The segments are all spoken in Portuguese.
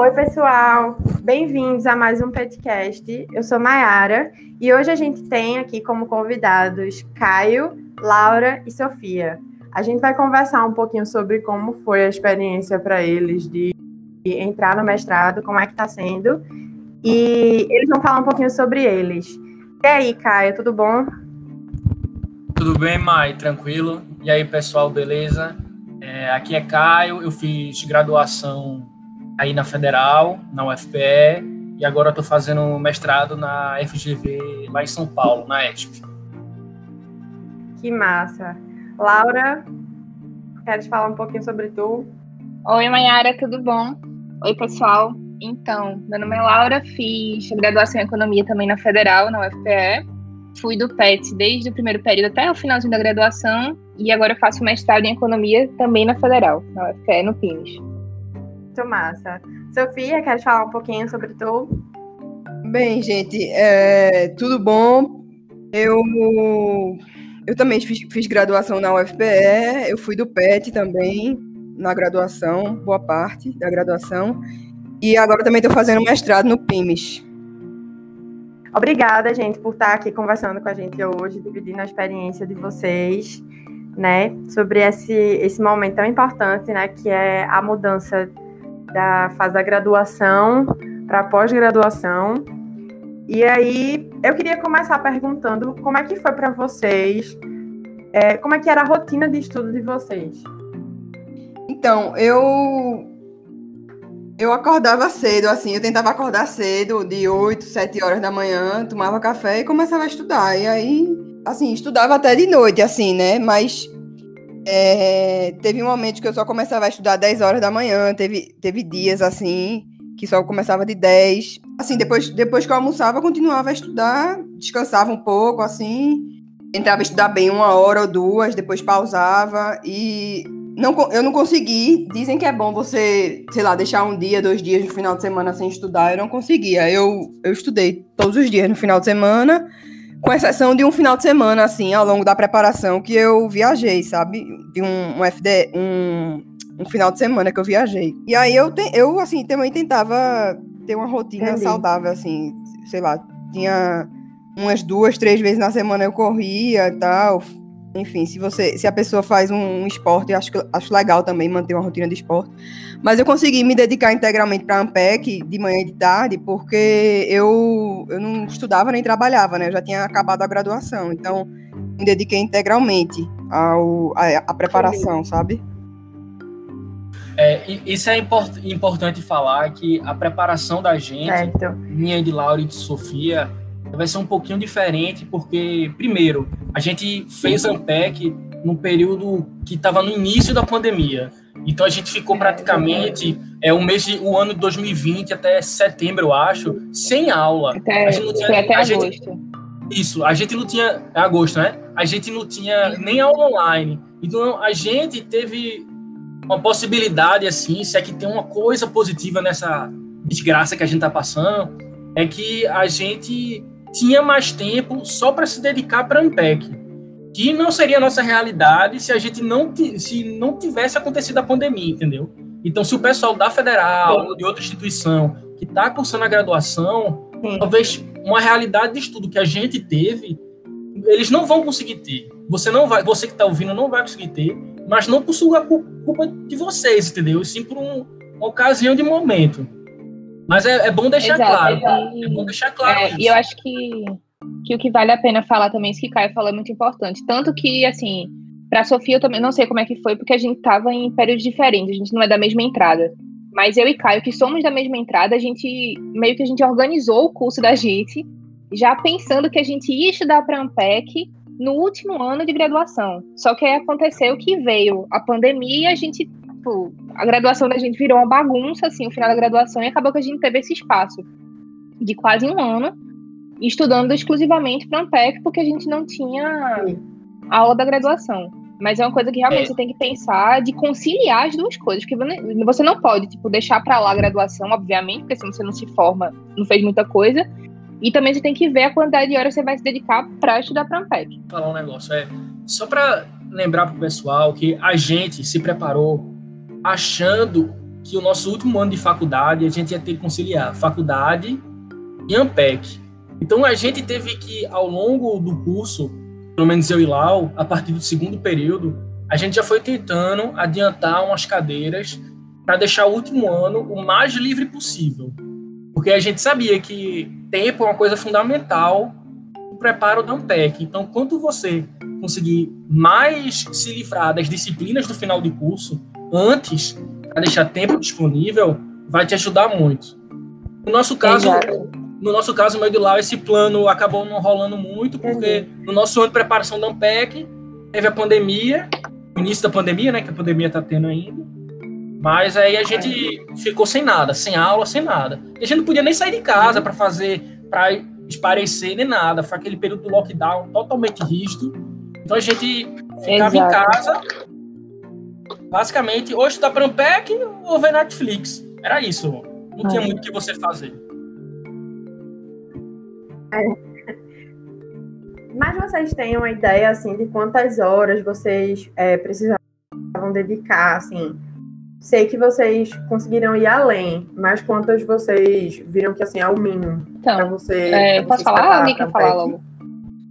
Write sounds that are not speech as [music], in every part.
Oi, pessoal, bem-vindos a mais um podcast. Eu sou Mayara e hoje a gente tem aqui como convidados Caio, Laura e Sofia. A gente vai conversar um pouquinho sobre como foi a experiência para eles de entrar no mestrado, como é que está sendo, e eles vão falar um pouquinho sobre eles. E aí, Caio, tudo bom? Tudo bem, Mai? Tranquilo? E aí, pessoal, beleza? É, aqui é Caio, eu fiz graduação aí na Federal, na UFPE, e agora estou fazendo mestrado na FGV lá em São Paulo, na ESP. Que massa. Laura, queres falar um pouquinho sobre tu? Oi, Mayara, tudo bom? Oi, pessoal. Então, meu nome é Laura, fiz graduação em Economia também na Federal, na UFPE. Fui do PET desde o primeiro período até o finalzinho da graduação e agora faço mestrado em Economia também na Federal, na UFPE, no PINES. Muito massa. Sofia, quer falar um pouquinho sobre tu? Bem, gente, é, tudo bom? Eu, eu também fiz, fiz graduação na UFPE, eu fui do PET também, na graduação, boa parte da graduação. E agora também estou fazendo mestrado no PIMES. Obrigada, gente, por estar aqui conversando com a gente hoje, dividindo a experiência de vocês, né, sobre esse, esse momento tão importante, né, que é a mudança da fase da graduação para pós-graduação. E aí, eu queria começar perguntando como é que foi para vocês, é, como é que era a rotina de estudo de vocês? Então, eu eu acordava cedo, assim, eu tentava acordar cedo, de 8, 7 horas da manhã, tomava café e começava a estudar. E aí, assim, estudava até de noite, assim, né? Mas é, teve momentos que eu só começava a estudar 10 horas da manhã, teve, teve dias, assim, que só começava de 10. Assim, depois, depois que eu almoçava, continuava a estudar, descansava um pouco, assim, entrava a estudar bem uma hora ou duas, depois pausava e não, eu não consegui. Dizem que é bom você, sei lá, deixar um dia, dois dias no final de semana sem estudar. Eu não conseguia. Eu, eu estudei todos os dias no final de semana, com exceção de um final de semana, assim, ao longo da preparação, que eu viajei, sabe? De um, um FD, um, um final de semana que eu viajei. E aí eu, te, eu assim, também tentava ter uma rotina Entendi. saudável, assim, sei lá, tinha umas duas, três vezes na semana eu corria e tal, enfim, se você, se a pessoa faz um, esporte, eu acho, acho legal também manter uma rotina de esporte. Mas eu consegui me dedicar integralmente para a Ampec de manhã e de tarde, porque eu, eu não estudava nem trabalhava, né? Eu já tinha acabado a graduação, então me dediquei integralmente ao, a, a preparação, sabe? É, isso é import, importante falar que a preparação da gente, certo. minha de Laura e de Sofia, vai ser um pouquinho diferente, porque, primeiro, a gente fez Ampec num período que estava no início da pandemia. Então a gente ficou praticamente é, o mês de, o ano de 2020 até setembro, eu acho, sem aula. Até, a gente não tinha, até agosto. Gente, isso, a gente não tinha. É agosto, né? A gente não tinha nem aula online. Então a gente teve uma possibilidade, assim, se é que tem uma coisa positiva nessa desgraça que a gente está passando, é que a gente tinha mais tempo só para se dedicar para a Ampec, que não seria a nossa realidade se a gente não se não tivesse acontecido a pandemia, entendeu? Então, se o pessoal da federal ou de outra instituição que está cursando a graduação, Sim. talvez uma realidade de estudo que a gente teve, eles não vão conseguir ter. Você não vai, você que está ouvindo não vai conseguir ter, mas não por sua culpa de vocês, entendeu? Sim por um, uma ocasião de momento. Mas é, é bom deixar Exato, claro. E, é bom deixar claro. É, e eu acho que, que o que vale a pena falar também, isso que Caio falou é muito importante. Tanto que, assim, para a Sofia eu também não sei como é que foi, porque a gente estava em períodos diferentes, a gente não é da mesma entrada. Mas eu e Caio, que somos da mesma entrada, a gente meio que a gente organizou o curso da gente, já pensando que a gente ia estudar para a Ampec no último ano de graduação. Só que aí aconteceu que veio a pandemia e a gente tipo, a graduação da gente virou uma bagunça, assim, o final da graduação, e acabou que a gente teve esse espaço de quase um ano estudando exclusivamente para Ampec, porque a gente não tinha aula da graduação. Mas é uma coisa que realmente é. você tem que pensar de conciliar as duas coisas, porque você não pode, tipo, deixar para lá a graduação, obviamente, porque se você não se forma, não fez muita coisa, e também você tem que ver a quantidade de horas que você vai se dedicar para estudar para Ampec. Falar um negócio, é só para lembrar pro pessoal que a gente se preparou achando que o nosso último ano de faculdade a gente ia ter que conciliar faculdade e Ampec. Então a gente teve que, ao longo do curso, pelo menos eu e Lau, a partir do segundo período, a gente já foi tentando adiantar umas cadeiras para deixar o último ano o mais livre possível. Porque a gente sabia que tempo é uma coisa fundamental no preparo da Ampec. Então, quanto você conseguir mais se livrar das disciplinas do final de curso antes, para deixar tempo disponível, vai te ajudar muito. No nosso caso, Exato. no nosso caso, meio do Lau, esse plano acabou não rolando muito, porque uhum. no nosso ano de preparação da Ampec, teve a pandemia, início da pandemia, né, que a pandemia está tendo ainda, mas aí a gente ficou sem nada, sem aula, sem nada. E a gente não podia nem sair de casa para fazer, para esparecer nem nada. Foi aquele período do lockdown totalmente rígido. Então a gente ficava Exato. em casa, basicamente, ou estudar Prampec ou ver Netflix. Era isso. Não tinha muito o que você fazer. É. Mas vocês têm uma ideia, assim, de quantas horas vocês é, precisavam dedicar, assim, Sei que vocês conseguiram ir além, mas quantas vocês viram que assim é o mínimo então, para você? É, posso falar? Alguém quer falar logo?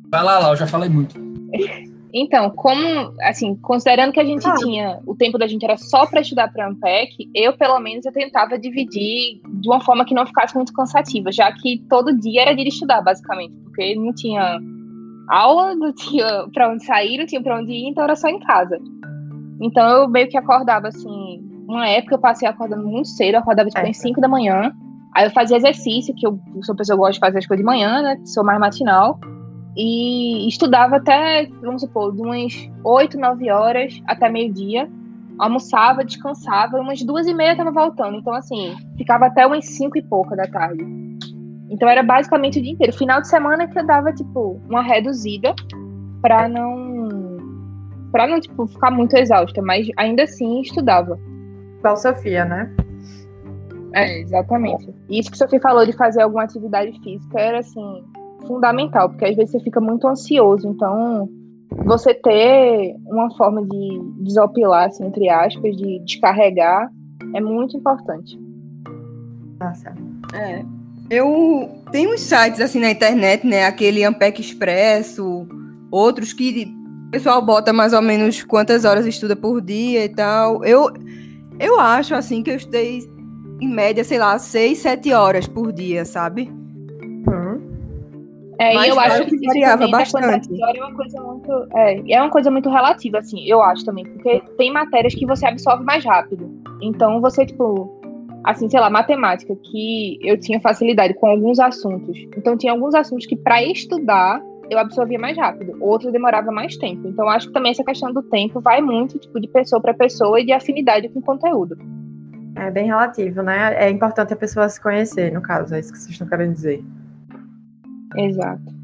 Vai lá, lá, eu já falei muito. [laughs] Então, como, assim, considerando que a gente ah. tinha, o tempo da gente era só para estudar para Ampec, eu, pelo menos, eu tentava dividir de uma forma que não ficasse muito cansativa, já que todo dia era de estudar, basicamente, porque não tinha aula, não tinha para onde sair, não tinha para onde ir, então era só em casa. Então, eu meio que acordava, assim, uma época eu passei acordando muito cedo, eu acordava tipo, é. às 5 da manhã. Aí eu fazia exercício, que eu sou pessoa que gosta de fazer as coisas de manhã, né? Sou mais matinal. E estudava até, vamos supor, de umas 8, 9 horas até meio-dia. Almoçava, descansava, umas duas e meia tava voltando. Então, assim, ficava até umas 5 e pouca da tarde. Então era basicamente o dia inteiro. Final de semana que eu dava, tipo, uma reduzida pra não. pra não, tipo, ficar muito exausta, mas ainda assim estudava. Igual Sofia, né? É, exatamente. Isso que Sofia falou de fazer alguma atividade física era, assim, fundamental, porque às vezes você fica muito ansioso, então você ter uma forma de desopilar, assim, entre aspas, de descarregar, é muito importante. Nossa. É. Eu tenho uns sites assim na internet, né? Aquele Ampec Expresso, outros que o pessoal bota mais ou menos quantas horas estuda por dia e tal. Eu eu acho, assim, que eu estudei, em média, sei lá, seis, sete horas por dia, sabe? É, Mas, e eu acho que variava bastante. É uma coisa muito, é, é uma coisa muito relativa, assim, eu acho também, porque tem matérias que você absorve mais rápido. Então, você, tipo, assim, sei lá, matemática, que eu tinha facilidade com alguns assuntos. Então, tinha alguns assuntos que, para estudar, eu absorvia mais rápido, outros demorava mais tempo. Então acho que também essa questão do tempo vai muito tipo de pessoa para pessoa e de afinidade com o conteúdo. É bem relativo, né? É importante a pessoa se conhecer, no caso, é isso que vocês estão querendo dizer. Exato.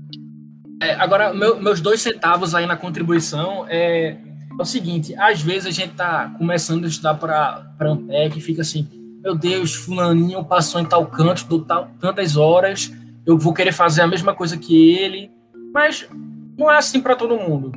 É, agora, meu, meus dois centavos aí na contribuição é, é, o seguinte: às vezes a gente tá começando a estudar para Ampec e fica assim, meu Deus, fulaninho passou em tal canto, do tal, tantas horas, eu vou querer fazer a mesma coisa que ele, mas não é assim para todo mundo.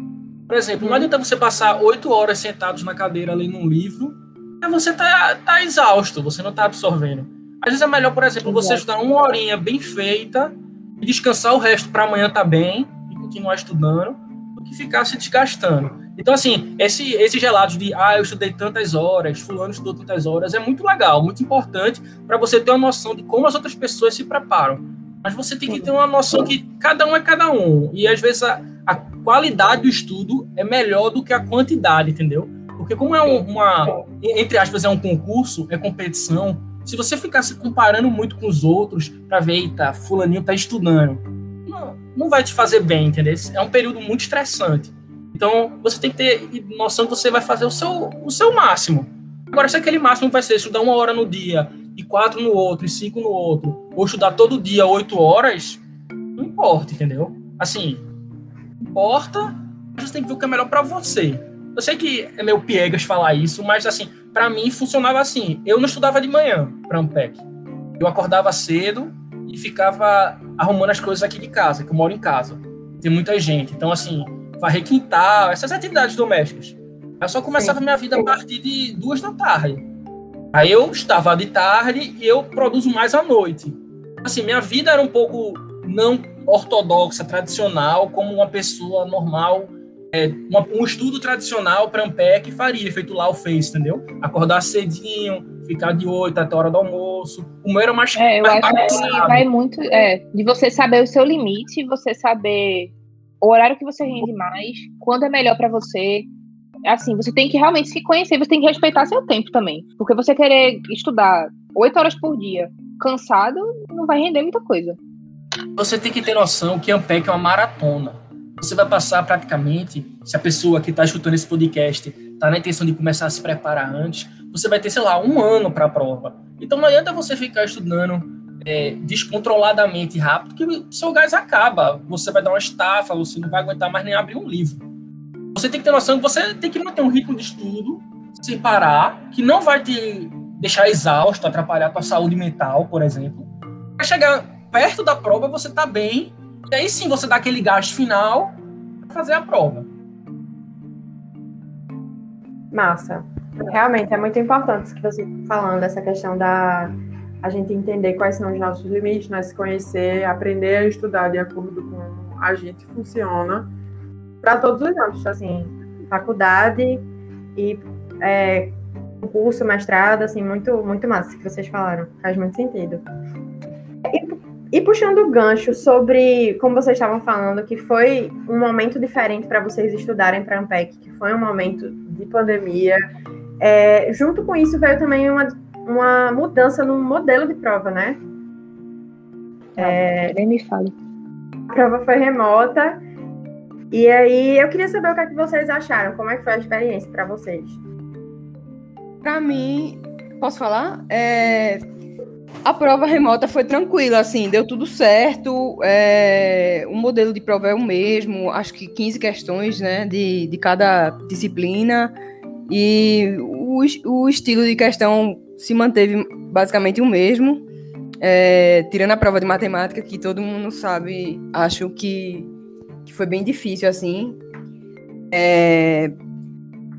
Por exemplo, não adianta você passar oito horas sentados na cadeira lendo um livro e você tá, tá exausto, você não tá absorvendo. Às vezes é melhor, por exemplo, você estudar uma horinha bem feita e descansar o resto para amanhã tá bem e continuar estudando do que ficar se desgastando. Então, assim, esse, esses relatos de, ah, eu estudei tantas horas, fulano estudou tantas horas, é muito legal, muito importante para você ter uma noção de como as outras pessoas se preparam. Mas você tem que ter uma noção que cada um é cada um. E às vezes a, a qualidade do estudo é melhor do que a quantidade, entendeu? Porque como é um, uma, entre aspas, é um concurso, é competição, se você ficar se comparando muito com os outros para ver, eita, fulaninho tá estudando, não, não vai te fazer bem, entendeu? É um período muito estressante. Então, você tem que ter noção que você vai fazer o seu, o seu máximo. Agora, se aquele máximo vai ser estudar uma hora no dia e quatro no outro, e cinco no outro, ou estudar todo dia oito horas, não importa, entendeu? Assim, importa, você tem que ver o que é melhor para você. Eu sei que é meio piegas falar isso, mas assim, para mim funcionava assim. Eu não estudava de manhã para Ampec. Eu acordava cedo e ficava arrumando as coisas aqui de casa, que eu moro em casa. Tem muita gente. Então, assim, varrer quintal, essas atividades domésticas. Eu só começava Sim. minha vida a partir de duas da tarde. Aí eu estava de tarde e eu produzo mais à noite. Assim, minha vida era um pouco não ortodoxa, tradicional, como uma pessoa normal, é, uma, um estudo tradicional para Ampec faria, feito lá o fez, entendeu? Acordar cedinho, ficar de 8 até a hora do almoço. O meu era mais. É, eu acho que vai muito é, de você saber o seu limite, você saber o horário que você rende mais, quando é melhor para você. Assim, você tem que realmente se conhecer, você tem que respeitar seu tempo também. Porque você querer estudar 8 horas por dia cansado, não vai render muita coisa. Você tem que ter noção que Ampec é uma maratona. Você vai passar praticamente, se a pessoa que está escutando esse podcast está na intenção de começar a se preparar antes, você vai ter, sei lá, um ano para a prova. Então não adianta você ficar estudando é, descontroladamente rápido, que seu gás acaba. Você vai dar uma estafa, você não vai aguentar mais nem abrir um livro. Você tem que ter noção que você tem que manter um ritmo de estudo sem parar, que não vai te deixar exausto, atrapalhar a tua saúde mental, por exemplo. Para chegar perto da prova, você tá bem, e aí sim você dá aquele gasto final para fazer a prova. Massa. Realmente é muito importante isso que você está falando, essa questão da a gente entender quais são os nossos limites, né? se conhecer, aprender a estudar de acordo com a gente funciona para todos os âmbitos, assim, faculdade e é, curso, mestrado, assim, muito, muito massa que vocês falaram, faz muito sentido. E, e puxando o gancho sobre, como vocês estavam falando, que foi um momento diferente para vocês estudarem para a Ampec, que foi um momento de pandemia, é, junto com isso veio também uma, uma mudança no modelo de prova, né? É, nem me fale. A prova foi remota. E aí, eu queria saber o que, é que vocês acharam. Como é que foi a experiência para vocês? Para mim, posso falar? É, a prova remota foi tranquila, assim, deu tudo certo. É, o modelo de prova é o mesmo, acho que 15 questões, né, de, de cada disciplina. E o, o estilo de questão se manteve basicamente o mesmo, é, tirando a prova de matemática, que todo mundo sabe, acho que, que foi bem difícil, assim. É,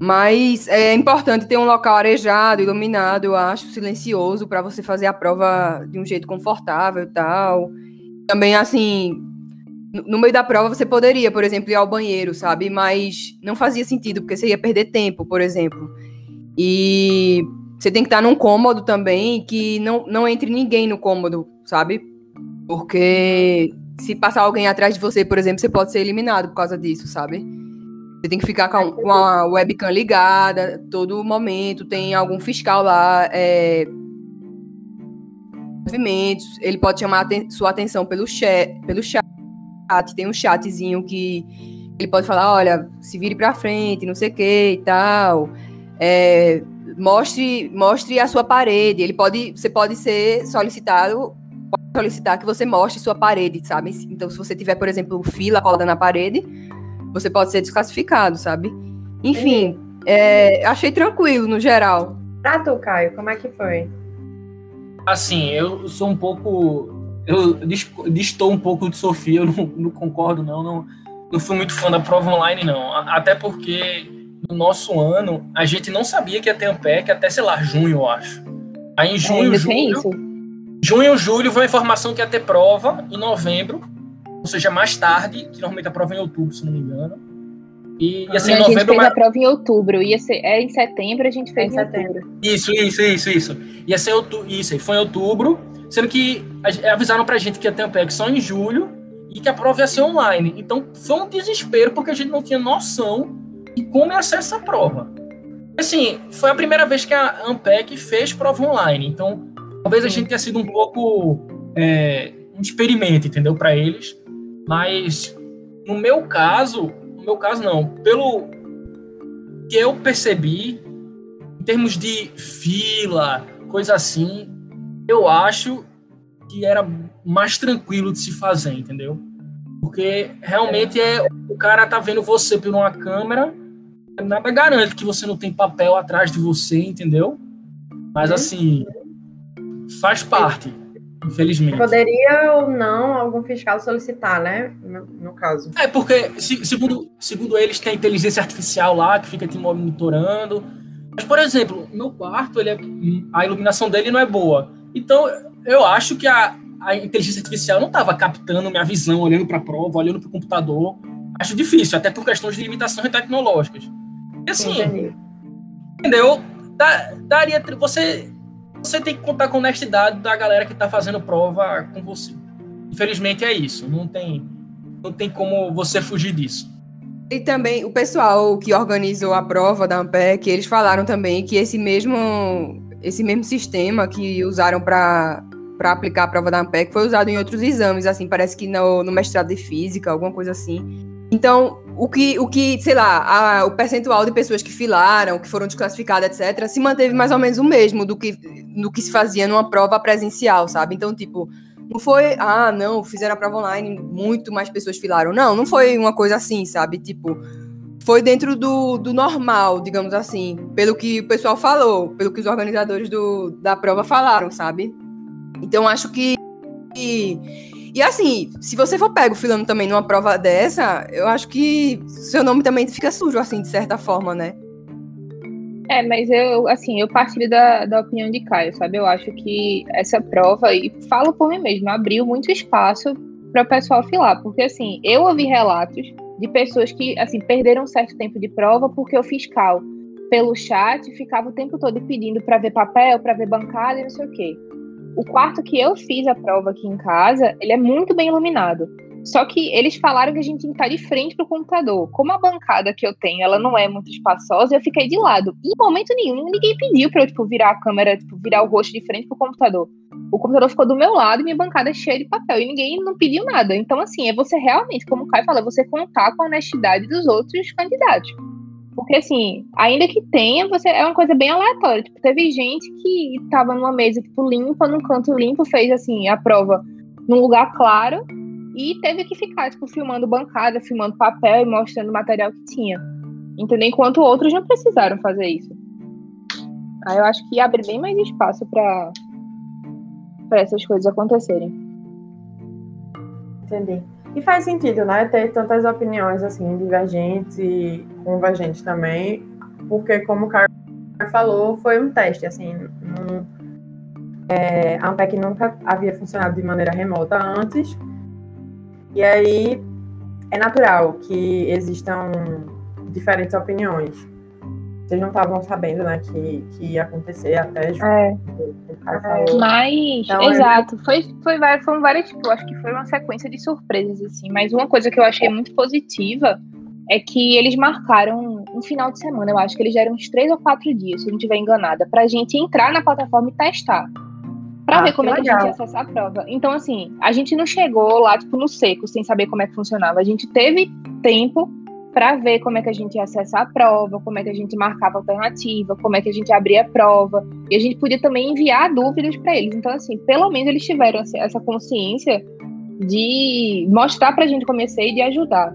mas é importante ter um local arejado, iluminado, eu acho, silencioso, para você fazer a prova de um jeito confortável e tal. Também, assim, no meio da prova você poderia, por exemplo, ir ao banheiro, sabe? Mas não fazia sentido, porque você ia perder tempo, por exemplo. E você tem que estar num cômodo também que não, não entre ninguém no cômodo, sabe? Porque se passar alguém atrás de você, por exemplo, você pode ser eliminado por causa disso, sabe? Você tem que ficar com, com a webcam ligada todo momento, tem algum fiscal lá, é, movimentos, ele pode chamar sua atenção pelo chat, pelo chat, tem um chatzinho que ele pode falar, olha, se vire para frente, não sei o que e tal. É, mostre, mostre a sua parede. Ele pode, você pode ser solicitado, pode solicitar que você mostre sua parede, sabe? Então, se você tiver, por exemplo, fila colada na parede, você pode ser desclassificado, sabe? Enfim, é, achei tranquilo no geral. Pra tu, Caio, como é que foi? Assim, eu sou um pouco eu distou um pouco de Sofia, eu não, não concordo, não, não. Não fui muito fã da prova online, não. Até porque no nosso ano a gente não sabia que ia ter Ampec até, sei lá, junho, eu acho. Aí em junho, julho. Junho, julho, veio a informação que ia ter prova em novembro, ou seja, mais tarde, que normalmente a prova é em outubro, se não me engano. E ia ser em novembro. A gente fez mas... a prova em outubro, ia ser, é em setembro, a gente fez é em, em setembro. Isso, isso, isso, isso. Ia ser outubro, isso, foi em outubro. Sendo que avisaram pra gente que ia ter PEC só em julho e que a prova ia ser online. Então foi um desespero porque a gente não tinha noção de como ia ser essa prova. Assim, foi a primeira vez que a Ampec fez prova online. Então, talvez a gente tenha sido um pouco é, um experimento, entendeu, para eles. Mas no meu caso, no meu caso não, pelo que eu percebi em termos de fila, coisa assim, eu acho que era mais tranquilo de se fazer, entendeu? Porque realmente é o cara tá vendo você por uma câmera, nada garante que você não tem papel atrás de você, entendeu? Mas assim, faz parte, infelizmente. Poderia ou não algum fiscal solicitar, né? No, no caso. É, porque segundo, segundo eles tem inteligência artificial lá que fica te monitorando Mas, por exemplo, meu quarto, ele é, a iluminação dele não é boa. Então, eu acho que a, a inteligência artificial não estava captando minha visão, olhando para a prova, olhando para o computador. Acho difícil, até por questões de limitações tecnológicas. E assim, Entendi. entendeu? Da, daria, você, você tem que contar com a honestidade da galera que está fazendo prova com você. Infelizmente é isso. Não tem, não tem como você fugir disso. E também o pessoal que organizou a prova da Ampec, eles falaram também que esse mesmo, esse mesmo sistema que usaram para para aplicar a prova da Ampec foi usado em outros exames, assim, parece que no, no mestrado de física, alguma coisa assim. Então, o que, o que sei lá, a, o percentual de pessoas que filaram, que foram desclassificadas, etc., se manteve mais ou menos o mesmo do que, do que se fazia numa prova presencial, sabe? Então, tipo, não foi, ah, não, fizeram a prova online, muito mais pessoas filaram. Não, não foi uma coisa assim, sabe? Tipo, foi dentro do, do normal, digamos assim, pelo que o pessoal falou, pelo que os organizadores do, da prova falaram, sabe? Então, acho que. E, e assim, se você for pego filando também numa prova dessa, eu acho que seu nome também fica sujo, assim, de certa forma, né? É, mas eu, assim, eu partilho da, da opinião de Caio, sabe? Eu acho que essa prova, e falo por mim mesmo, abriu muito espaço para o pessoal filar, porque, assim, eu ouvi relatos de pessoas que, assim, perderam um certo tempo de prova porque o fiscal, pelo chat, ficava o tempo todo pedindo para ver papel, para ver bancada e não sei o quê. O quarto que eu fiz a prova aqui em casa, ele é muito bem iluminado. Só que eles falaram que a gente tem que estar de frente pro computador. Como a bancada que eu tenho, ela não é muito espaçosa, eu fiquei de lado. Em momento nenhum, ninguém pediu pra eu, tipo, virar a câmera, tipo, virar o rosto de frente pro computador. O computador ficou do meu lado e minha bancada é cheia de papel. E ninguém não pediu nada. Então, assim, é você realmente, como o Caio falou, você contar com a honestidade dos outros candidatos. Porque, assim, ainda que tenha, você é uma coisa bem aleatória. Tipo, teve gente que tava numa mesa, tipo, limpa, num canto limpo, fez, assim, a prova num lugar claro e teve que ficar, tipo, filmando bancada, filmando papel e mostrando o material que tinha. Entendeu? Enquanto outros não precisaram fazer isso. Aí eu acho que abre bem mais espaço para essas coisas acontecerem. Entendi. E faz sentido, né? Ter tantas opiniões assim, divergentes e convergentes também, porque como o Carlos falou, foi um teste, assim, não, é, a Ampec nunca havia funcionado de maneira remota antes, e aí é natural que existam diferentes opiniões. Vocês não estavam sabendo, né, que, que ia acontecer até é. Mas, então, exato, eu... foi, foi, foram várias, tipo, acho que foi uma sequência de surpresas, assim. Mas uma coisa que eu achei muito positiva é que eles marcaram um final de semana, eu acho que eles deram uns três ou quatro dias, se eu não estiver enganada, pra gente entrar na plataforma e testar para ah, ver como é que legal. a gente ia acessar a prova. Então, assim, a gente não chegou lá, tipo, no seco, sem saber como é que funcionava. A gente teve tempo para ver como é que a gente ia acessar a prova, como é que a gente marcava a alternativa, como é que a gente abria a prova. E a gente podia também enviar dúvidas para eles. Então, assim, pelo menos eles tiveram essa consciência de mostrar pra gente como e de ajudar.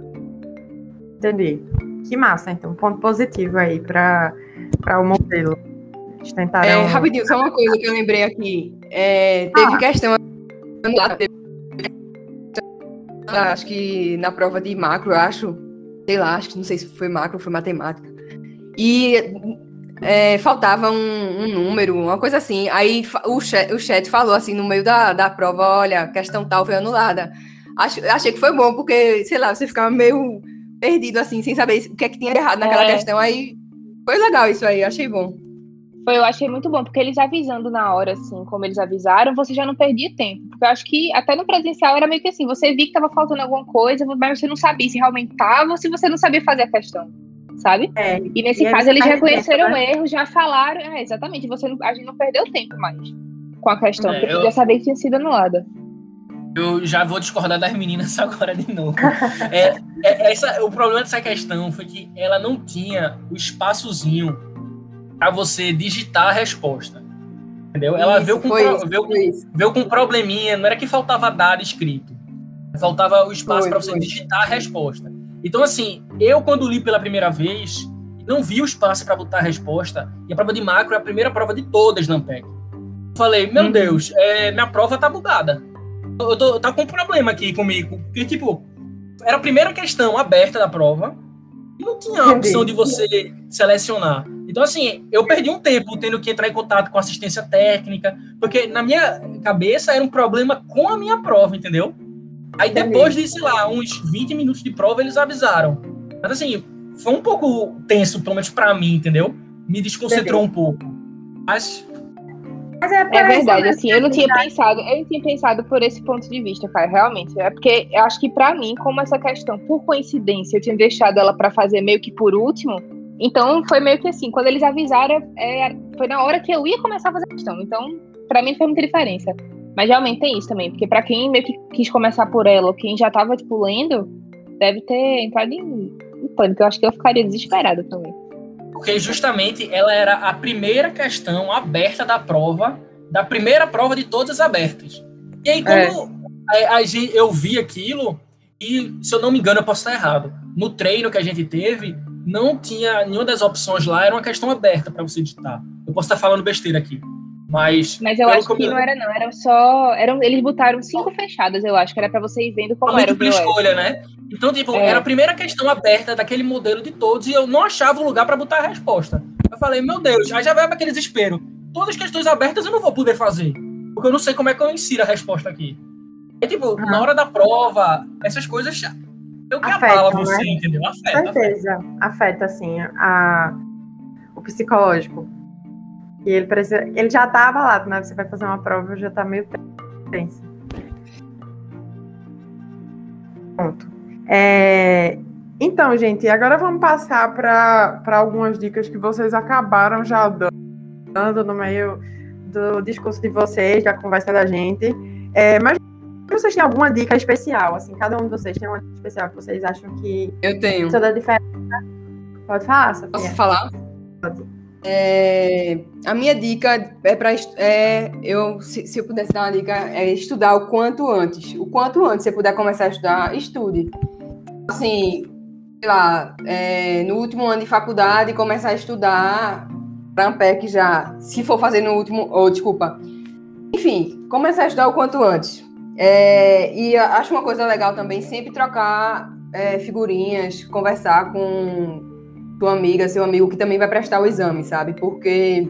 Entendi. Que massa, então. Ponto positivo aí para o modelo. Eles tentaram... É, rapidinho, só uma coisa que eu lembrei aqui. É, teve ah. questão acho que na prova de macro, eu acho, sei lá, acho que não sei se foi macro ou foi matemática. E é, faltava um, um, número, uma coisa assim. Aí o chat, o chat falou assim no meio da, da prova: olha, questão tal foi anulada. Acho, achei que foi bom, porque, sei lá, você ficava meio perdido assim, sem saber o que é que tinha errado naquela é. questão. Aí foi legal isso aí, achei bom. Foi, eu achei muito bom, porque eles avisando na hora, assim, como eles avisaram, você já não perdia tempo. Porque eu acho que até no presencial era meio que assim, você via que tava faltando alguma coisa, mas você não sabia se realmente tava ou se você não sabia fazer a questão. Sabe? É, e nesse e caso eles reconheceram o erro, já falaram, é, exatamente, você não, a gente não perdeu tempo mais com a questão, é, porque eu já sabia que tinha sido anulada. Eu já vou discordar das meninas [laughs] agora de novo. é, é, essa, o problema dessa questão foi que ela não tinha o espaçozinho para você digitar a resposta. Entendeu? Ela isso, veio, com, isso, veio, veio com um probleminha, não era que faltava dado escrito. Faltava o espaço para você foi. digitar a resposta. Então, assim, eu quando li pela primeira vez, não vi o espaço para botar a resposta, e a prova de macro é a primeira prova de todas na Ampeg. Falei, meu uhum. Deus, é, minha prova tá bugada. Eu tô, tá com um problema aqui comigo. Porque, tipo, era a primeira questão aberta da prova, e não tinha a opção de você selecionar. Então, assim, eu perdi um tempo tendo que entrar em contato com assistência técnica, porque na minha cabeça era um problema com a minha prova, entendeu? Aí depois de, sei lá, uns 20 minutos de prova, eles avisaram. Mas assim, foi um pouco tenso, pelo menos pra mim, entendeu? Me desconcentrou Entendi. um pouco. Mas. Mas é, é verdade, assim, eu não tinha pensado, eu não tinha pensado por esse ponto de vista, cara, realmente. É porque eu acho que para mim, como essa questão, por coincidência, eu tinha deixado ela para fazer meio que por último, então foi meio que assim, quando eles avisaram, é, foi na hora que eu ia começar a fazer a questão. Então, para mim fez muita diferença. Mas realmente tem isso também, porque para quem meio que quis começar por ela, ou quem já tava, tipo, lendo, deve ter entrado em, em pânico. Eu acho que eu ficaria desesperada também. Porque justamente ela era a primeira questão aberta da prova, da primeira prova de todas abertas. E aí, quando é. a, a, eu vi aquilo, e se eu não me engano, eu posso estar errado. No treino que a gente teve, não tinha nenhuma das opções lá, era uma questão aberta para você editar. Eu posso estar falando besteira aqui. Mas, mas eu acho que não era, não. Era só. Eram, eles botaram cinco fechadas, eu acho, que era para você ir vendo como era. Múltipla escolha, né? Então, tipo, é. era a primeira questão aberta daquele modelo de todos e eu não achava o lugar para botar a resposta. Eu falei, meu Deus, aí já vai para aquele desespero. Todas as questões abertas eu não vou poder fazer. Porque eu não sei como é que eu insiro a resposta aqui. É tipo, ah. na hora da prova, essas coisas eu que afeta, você, né? entendeu? Afeta. Com certeza. Afeta, afeta assim, a, o psicológico. E ele, precisa, ele já tá abalado, né? Você vai fazer uma prova, já tá meio tenso. Pronto. É, então, gente, agora vamos passar para algumas dicas que vocês acabaram já dando no meio do discurso de vocês, da conversa da gente. É, mas vocês têm alguma dica especial? Assim, cada um de vocês tem uma dica especial que vocês acham que. Eu tenho. Toda a diferença. Pode falar, Sofia? Posso falar? Pode. É, a minha dica é para é, eu se, se, eu pudesse dar uma dica é estudar o quanto antes. O quanto antes você puder começar a estudar, estude. Assim, sei lá, é, no último ano de faculdade começar a estudar para Ampec já, se for fazer no último, ou oh, desculpa. Enfim, começar a estudar o quanto antes. É, e acho uma coisa legal também sempre trocar é, figurinhas, conversar com tua amiga, seu amigo que também vai prestar o exame, sabe? Porque,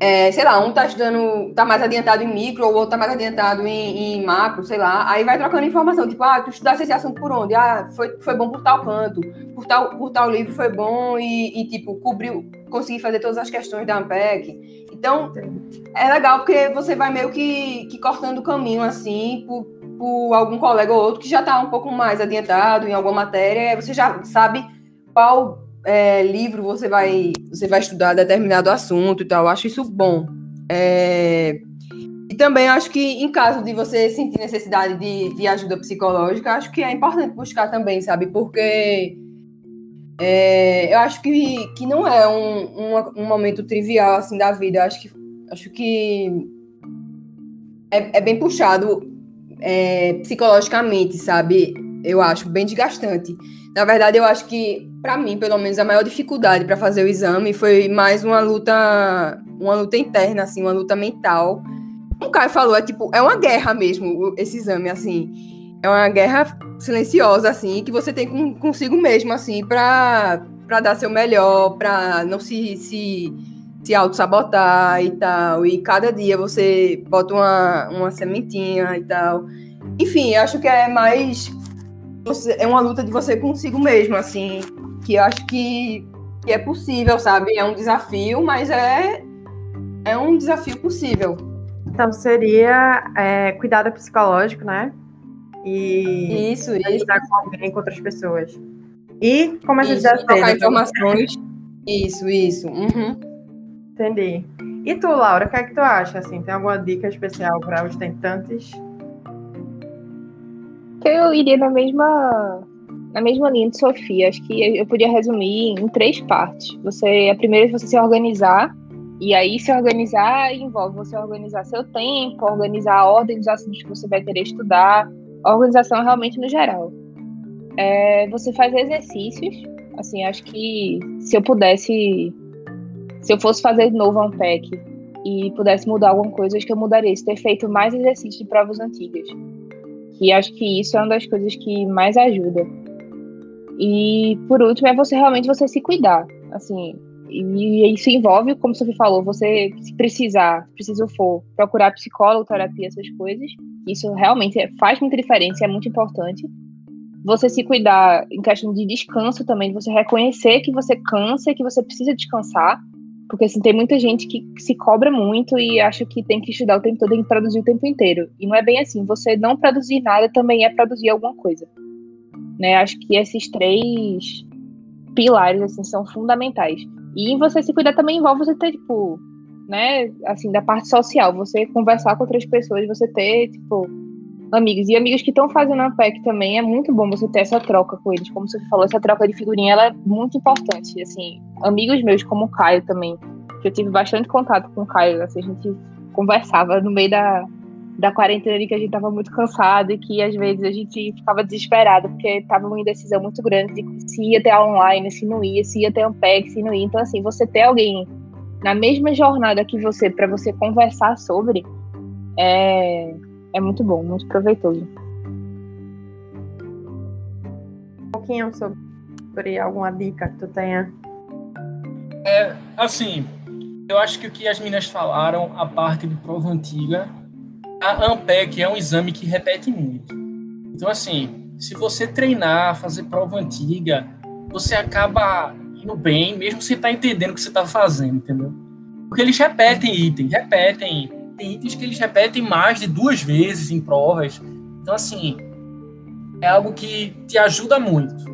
é, sei lá, um tá estudando, tá mais adiantado em micro, ou outro tá mais adiantado em, em, macro, sei lá. Aí vai trocando informação, tipo, ah, tu estudaste esse assunto por onde? Ah, foi, foi bom por tal canto, por tal, por tal livro foi bom e, e tipo, cobriu, consegui fazer todas as questões da AMPEC. Então, é legal porque você vai meio que, que cortando o caminho, assim, por, por algum colega ou outro que já está um pouco mais adiantado em alguma matéria, você já sabe qual é, livro você vai, você vai estudar determinado assunto e tal. Eu acho isso bom. É, e também acho que, em caso de você sentir necessidade de, de ajuda psicológica, acho que é importante buscar também, sabe? Porque é, eu acho que, que não é um, um, um, momento trivial assim da vida. Eu acho que, acho que é, é bem puxado é, psicologicamente, sabe? Eu acho bem desgastante. Na verdade, eu acho que, para mim, pelo menos, a maior dificuldade para fazer o exame foi mais uma luta, uma luta interna, assim, uma luta mental. Como o falou, é tipo, é uma guerra mesmo, esse exame, assim. É uma guerra silenciosa, assim, que você tem com, consigo mesmo, assim, para dar seu melhor, para não se, se, se auto-sabotar e tal. E cada dia você bota uma, uma sementinha e tal. Enfim, acho que é mais é uma luta de você consigo mesmo, assim, que eu acho que, que é possível, sabe? É um desafio, mas é, é um desafio possível. Então seria é, cuidado psicológico, né? E isso, e lidar com alguém, com outras pessoas. E como a gente já trocar informações. Isso, isso. Uhum. Entendi. E tu, Laura, o que é que tu acha? Assim, tem alguma dica especial para os tentantes? que eu iria na mesma na mesma linha de Sofia. Acho que eu podia resumir em três partes. Você, a primeira é você se organizar, e aí se organizar envolve você organizar seu tempo, organizar a ordem dos assuntos que você vai querer estudar, organização realmente no geral. É, você faz exercícios, assim, acho que se eu pudesse, se eu fosse fazer de novo um PEC e pudesse mudar alguma coisa, acho que eu mudaria isso, ter feito mais exercícios de provas antigas que acho que isso é uma das coisas que mais ajuda. E por último é você realmente você se cuidar. Assim, E isso envolve, como você falou, você se precisar, se preciso for, procurar psicólogo, terapia, essas coisas. Isso realmente é, faz muita diferença, é muito importante. Você se cuidar em questão de descanso também, você reconhecer que você cansa e que você precisa descansar. Porque assim, tem muita gente que se cobra muito e acha que tem que estudar o tempo todo, que produzir o tempo inteiro. E não é bem assim. Você não produzir nada também é produzir alguma coisa. Né? Acho que esses três pilares assim são fundamentais. E você se cuidar também envolve você ter, tipo, né, assim, da parte social, você conversar com outras pessoas, você ter, tipo, amigos. E amigos que estão fazendo a PEC também, é muito bom você ter essa troca com eles. Como você falou, essa troca de figurinha, ela é muito importante. Assim, amigos meus, como o Caio também, que eu tive bastante contato com o Caio, assim, a gente conversava no meio da, da quarentena ali que a gente tava muito cansado e que às vezes a gente ficava desesperado porque tava uma indecisão muito grande de se ia ter online, se não ia, se ia ter um PEG, se não ia. Então, assim, você ter alguém na mesma jornada que você para você conversar sobre é, é muito bom, muito proveitoso. Um pouquinho sobre alguma dica que tu tenha. É, assim, eu acho que o que as meninas falaram, a parte de prova antiga, a AMPEC é um exame que repete muito. Então, assim, se você treinar, fazer prova antiga, você acaba indo bem, mesmo sem estar tá entendendo o que você está fazendo, entendeu? Porque eles repetem itens, repetem. Tem itens que eles repetem mais de duas vezes em provas. Então, assim, é algo que te ajuda muito.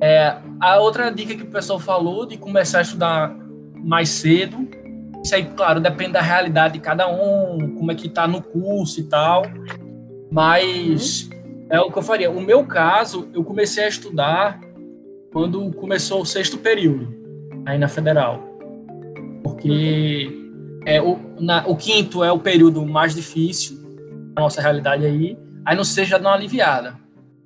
É, a outra dica que o pessoal falou de começar a estudar mais cedo isso aí, claro, depende da realidade de cada um, como é que tá no curso e tal. Mas é o que eu faria. O meu caso, eu comecei a estudar quando começou o sexto período, aí na federal. Porque é, o, na, o quinto é o período mais difícil, a nossa realidade aí. Aí no sexto já dá uma aliviada.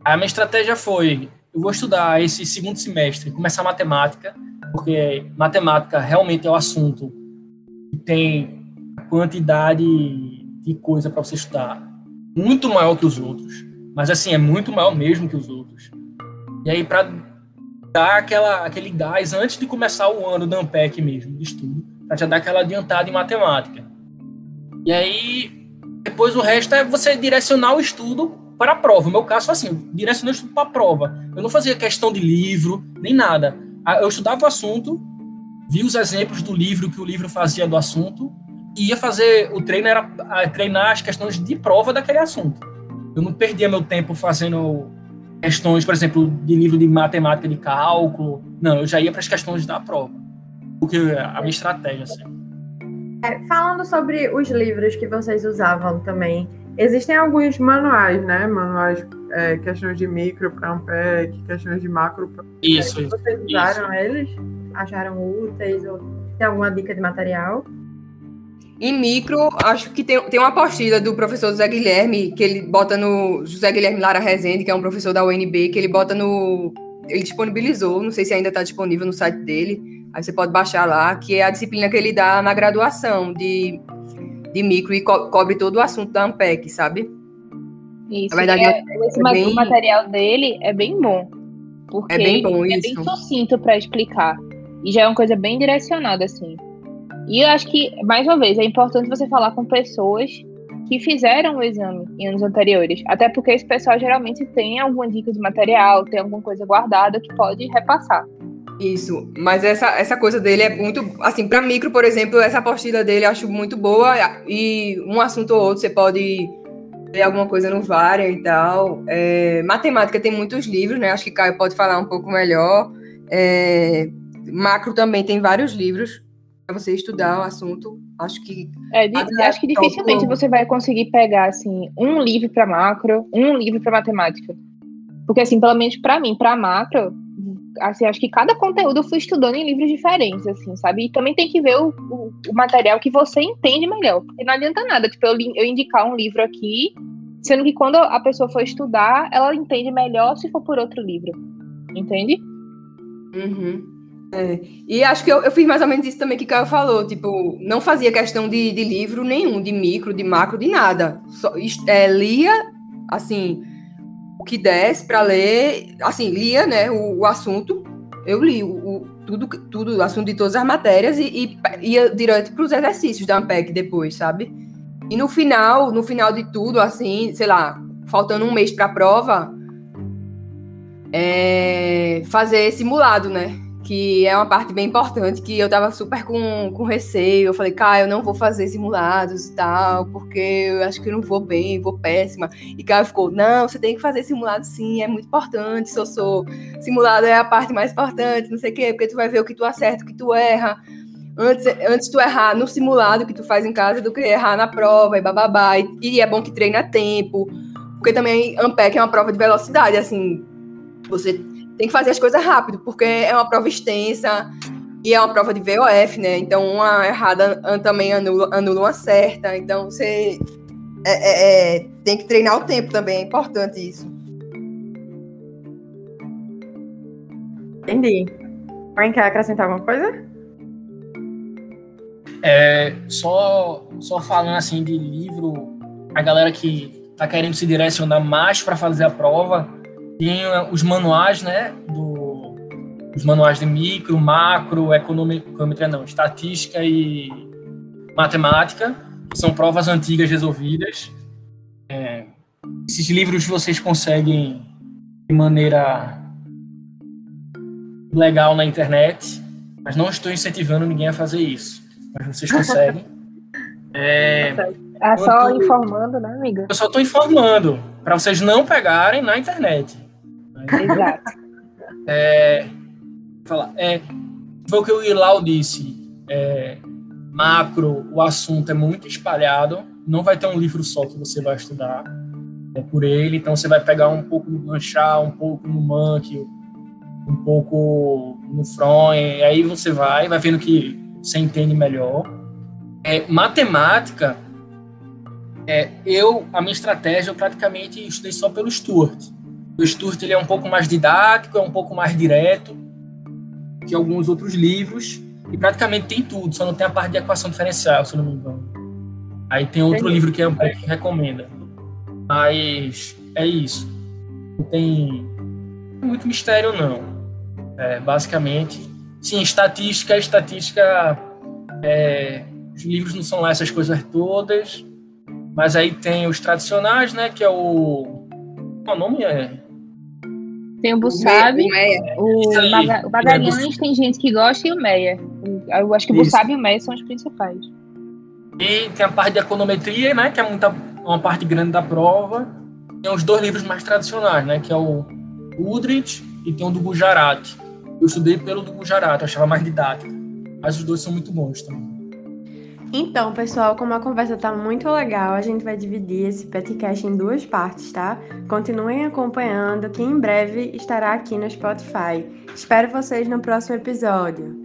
A minha estratégia foi: eu vou estudar esse segundo semestre, começar matemática, porque matemática realmente é o assunto tem quantidade de coisa para você estudar muito maior que os outros, mas assim, é muito maior mesmo que os outros. E aí, para dar aquela, aquele gás antes de começar o ano da Ampec mesmo, de estudo, para já dar aquela adiantada em matemática. E aí, depois o resto é você direcionar o estudo para a prova. No meu caso foi assim, direcionar o estudo para a prova. Eu não fazia questão de livro, nem nada. Eu estudava o assunto, vi os exemplos do livro que o livro fazia do assunto e ia fazer o treino era treinar as questões de prova daquele assunto. Eu não perdia meu tempo fazendo questões, por exemplo, de livro de matemática de cálculo. Não, eu já ia para as questões da prova. Porque a minha estratégia assim. É, falando sobre os livros que vocês usavam também, existem alguns manuais, né? Manuais, é, questões de micro para Ampec, questões de macro para Isso, isso. Vocês usaram isso. eles? acharam úteis ou tem alguma dica de material? Em micro, acho que tem, tem uma apostila do professor José Guilherme, que ele bota no. José Guilherme Lara Rezende, que é um professor da UNB, que ele bota no. Ele disponibilizou, não sei se ainda está disponível no site dele, aí você pode baixar lá, que é a disciplina que ele dá na graduação de, de micro e co cobre todo o assunto da AMPEC, sabe? Isso, na verdade, é, esse é bem... material dele é bem bom. Porque é bem bom é isso. bem sucinto para explicar. E já é uma coisa bem direcionada, assim. E eu acho que, mais uma vez, é importante você falar com pessoas que fizeram o exame em anos anteriores. Até porque esse pessoal geralmente tem alguma dica de material, tem alguma coisa guardada que pode repassar. Isso, mas essa, essa coisa dele é muito. Assim, para micro, por exemplo, essa apostila dele eu acho muito boa. E um assunto ou outro você pode ler alguma coisa no Varia e tal. É, matemática tem muitos livros, né? Acho que Caio pode falar um pouco melhor. É, Macro também tem vários livros para você estudar o assunto. Acho que. É, acho que dificilmente você vai conseguir pegar assim um livro para macro, um livro para matemática. Porque assim, pelo menos para mim, para macro, assim, acho que cada conteúdo eu fui estudando em livros diferentes, assim, sabe? E também tem que ver o, o, o material que você entende melhor. Porque não adianta nada, tipo, eu, eu indicar um livro aqui, sendo que quando a pessoa for estudar, ela entende melhor se for por outro livro. Entende? Uhum. É, e acho que eu, eu, fiz mais ou menos isso também que o Caio falou, tipo, não fazia questão de, de livro nenhum, de micro, de macro, de nada. Só, é, lia, assim, o que desse para ler, assim, lia, né, o, o, assunto, eu li o, tudo, tudo, assunto de todas as matérias e, e ia direto para os exercícios da Ampec depois, sabe? E no final, no final de tudo, assim, sei lá, faltando um mês para a prova, é, fazer simulado, né? Que é uma parte bem importante, que eu tava super com, com receio. Eu falei, cara, eu não vou fazer simulados e tal, porque eu acho que eu não vou bem, vou péssima. E Caio ficou, não, você tem que fazer simulado sim, é muito importante, sou, sou. Simulado é a parte mais importante, não sei o quê, porque tu vai ver o que tu acerta, o que tu erra. Antes, antes tu errar no simulado que tu faz em casa do que errar na prova e bababá. E, e é bom que treina tempo, porque também Ampec é uma prova de velocidade, assim, você tem que fazer as coisas rápido, porque é uma prova extensa e é uma prova de VOF, né? Então, uma errada também anula, anula uma certa. Então, você é, é, é, tem que treinar o tempo também, é importante isso. Entendi. Alguém quer acrescentar alguma coisa? É, só, só falando assim de livro, a galera que tá querendo se direcionar mais para fazer a prova, tem os manuais, né, do, os manuais de micro, macro, econometria não, estatística e matemática, que são provas antigas resolvidas. É, esses livros vocês conseguem de maneira legal na internet, mas não estou incentivando ninguém a fazer isso. Mas vocês conseguem. [laughs] É, é só informando, né, amiga? Eu só estou informando para vocês não pegarem na internet. Exato. [laughs] É, é, foi o que o Ilau disse. É, macro, o assunto é muito espalhado. Não vai ter um livro só que você vai estudar é, por ele. Então você vai pegar um pouco no Blanchard, um pouco no Monkey, um pouco no Freud. Aí você vai, vai vendo que você entende melhor. É, matemática, é, eu a minha estratégia eu praticamente estudei só pelo Stuart. O Sturt ele é um pouco mais didático, é um pouco mais direto que alguns outros livros e praticamente tem tudo, só não tem a parte de equação diferencial, se não me engano. Aí tem outro Entendi. livro que é um pouco que recomenda. Mas é isso. Não tem muito mistério, não. É, basicamente, sim, estatística, estatística, é, os livros não são lá essas coisas todas, mas aí tem os tradicionais, né, que é o... Qual o nome é? Tem o Bussab, o, o, Magalhães tem gente que gosta e o Meia. Eu acho que o Bussab e o Meia são os principais. E tem a parte de econometria, né, que é muita, uma parte grande da prova. Tem os dois livros mais tradicionais, né, que é o Udrich e tem o do Gujarat. Eu estudei pelo do Gujarat, eu achava mais didático. Mas os dois são muito bons também. Então, pessoal, como a conversa tá muito legal, a gente vai dividir esse podcast em duas partes, tá? Continuem acompanhando, que em breve estará aqui no Spotify. Espero vocês no próximo episódio.